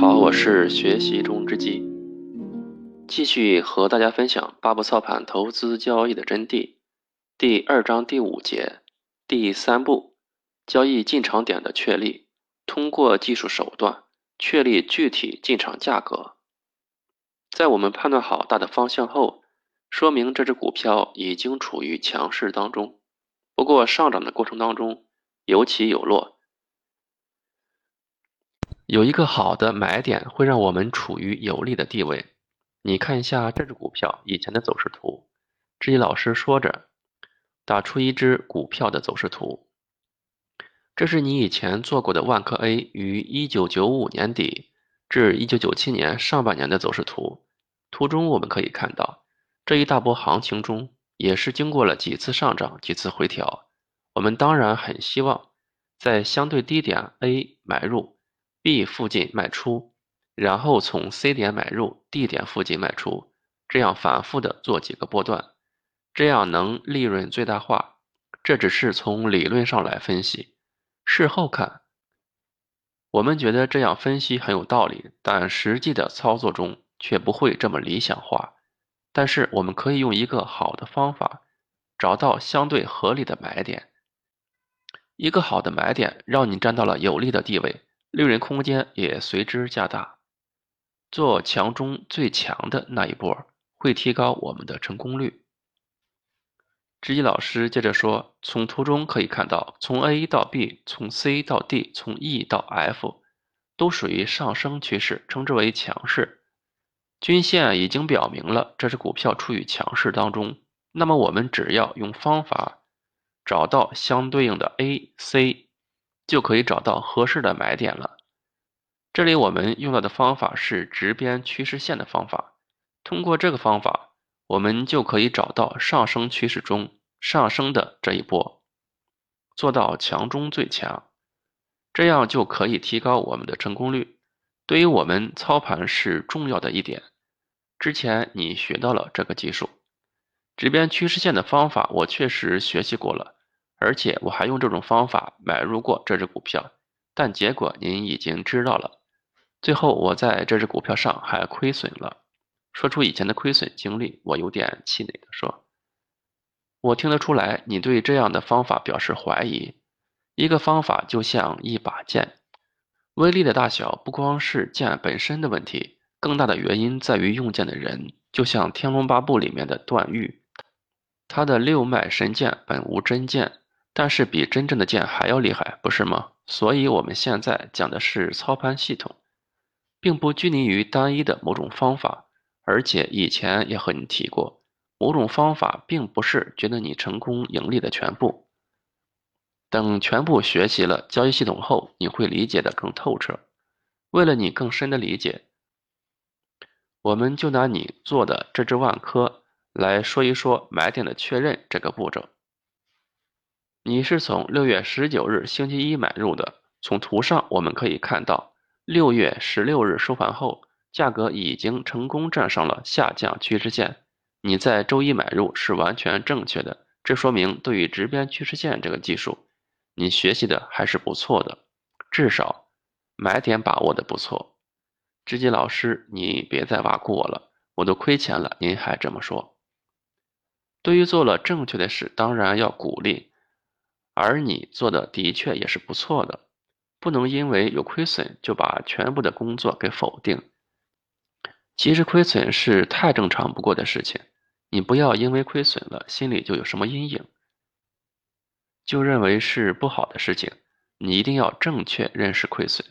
好，我是学习中之鸡，继续和大家分享八步操盘投资交易的真谛。第二章第五节，第三步，交易进场点的确立，通过技术手段确立具体进场价格。在我们判断好大的方向后，说明这只股票已经处于强势当中。不过上涨的过程当中有起有落。有一个好的买点会让我们处于有利的地位。你看一下这只股票以前的走势图。知己老师说着，打出一只股票的走势图。这是你以前做过的万科 A 于一九九五年底至一九九七年上半年的走势图。图中我们可以看到，这一大波行情中也是经过了几次上涨、几次回调。我们当然很希望在相对低点 A 买入。B 附近卖出，然后从 C 点买入，D 点附近卖出，这样反复的做几个波段，这样能利润最大化。这只是从理论上来分析，事后看，我们觉得这样分析很有道理，但实际的操作中却不会这么理想化。但是我们可以用一个好的方法，找到相对合理的买点。一个好的买点让你站到了有利的地位。利润空间也随之加大，做强中最强的那一波，会提高我们的成功率。知己老师接着说，从图中可以看到，从 A 到 B，从 C 到 D，从 E 到 F，都属于上升趋势，称之为强势。均线已经表明了这只股票处于强势当中，那么我们只要用方法找到相对应的 A、C。就可以找到合适的买点了。这里我们用到的方法是直边趋势线的方法。通过这个方法，我们就可以找到上升趋势中上升的这一波，做到强中最强，这样就可以提高我们的成功率。对于我们操盘是重要的一点。之前你学到了这个技术，直边趋势线的方法，我确实学习过了。而且我还用这种方法买入过这只股票，但结果您已经知道了。最后我在这只股票上还亏损了。说出以前的亏损经历，我有点气馁的说：“我听得出来，你对这样的方法表示怀疑。一个方法就像一把剑，威力的大小不光是剑本身的问题，更大的原因在于用剑的人。就像《天龙八部》里面的段誉，他的六脉神剑本无真剑。”但是比真正的剑还要厉害，不是吗？所以我们现在讲的是操盘系统，并不拘泥于单一的某种方法。而且以前也和你提过，某种方法并不是决定你成功盈利的全部。等全部学习了交易系统后，你会理解的更透彻。为了你更深的理解，我们就拿你做的这只万科来说一说买点的确认这个步骤。你是从六月十九日星期一买入的，从图上我们可以看到，六月十六日收盘后，价格已经成功站上了下降趋势线。你在周一买入是完全正确的，这说明对于直边趋势线这个技术，你学习的还是不错的，至少买点把握的不错。知己老师，你别再挖苦我了，我都亏钱了，您还这么说。对于做了正确的事，当然要鼓励。而你做的的确也是不错的，不能因为有亏损就把全部的工作给否定。其实亏损是太正常不过的事情，你不要因为亏损了心里就有什么阴影，就认为是不好的事情。你一定要正确认识亏损。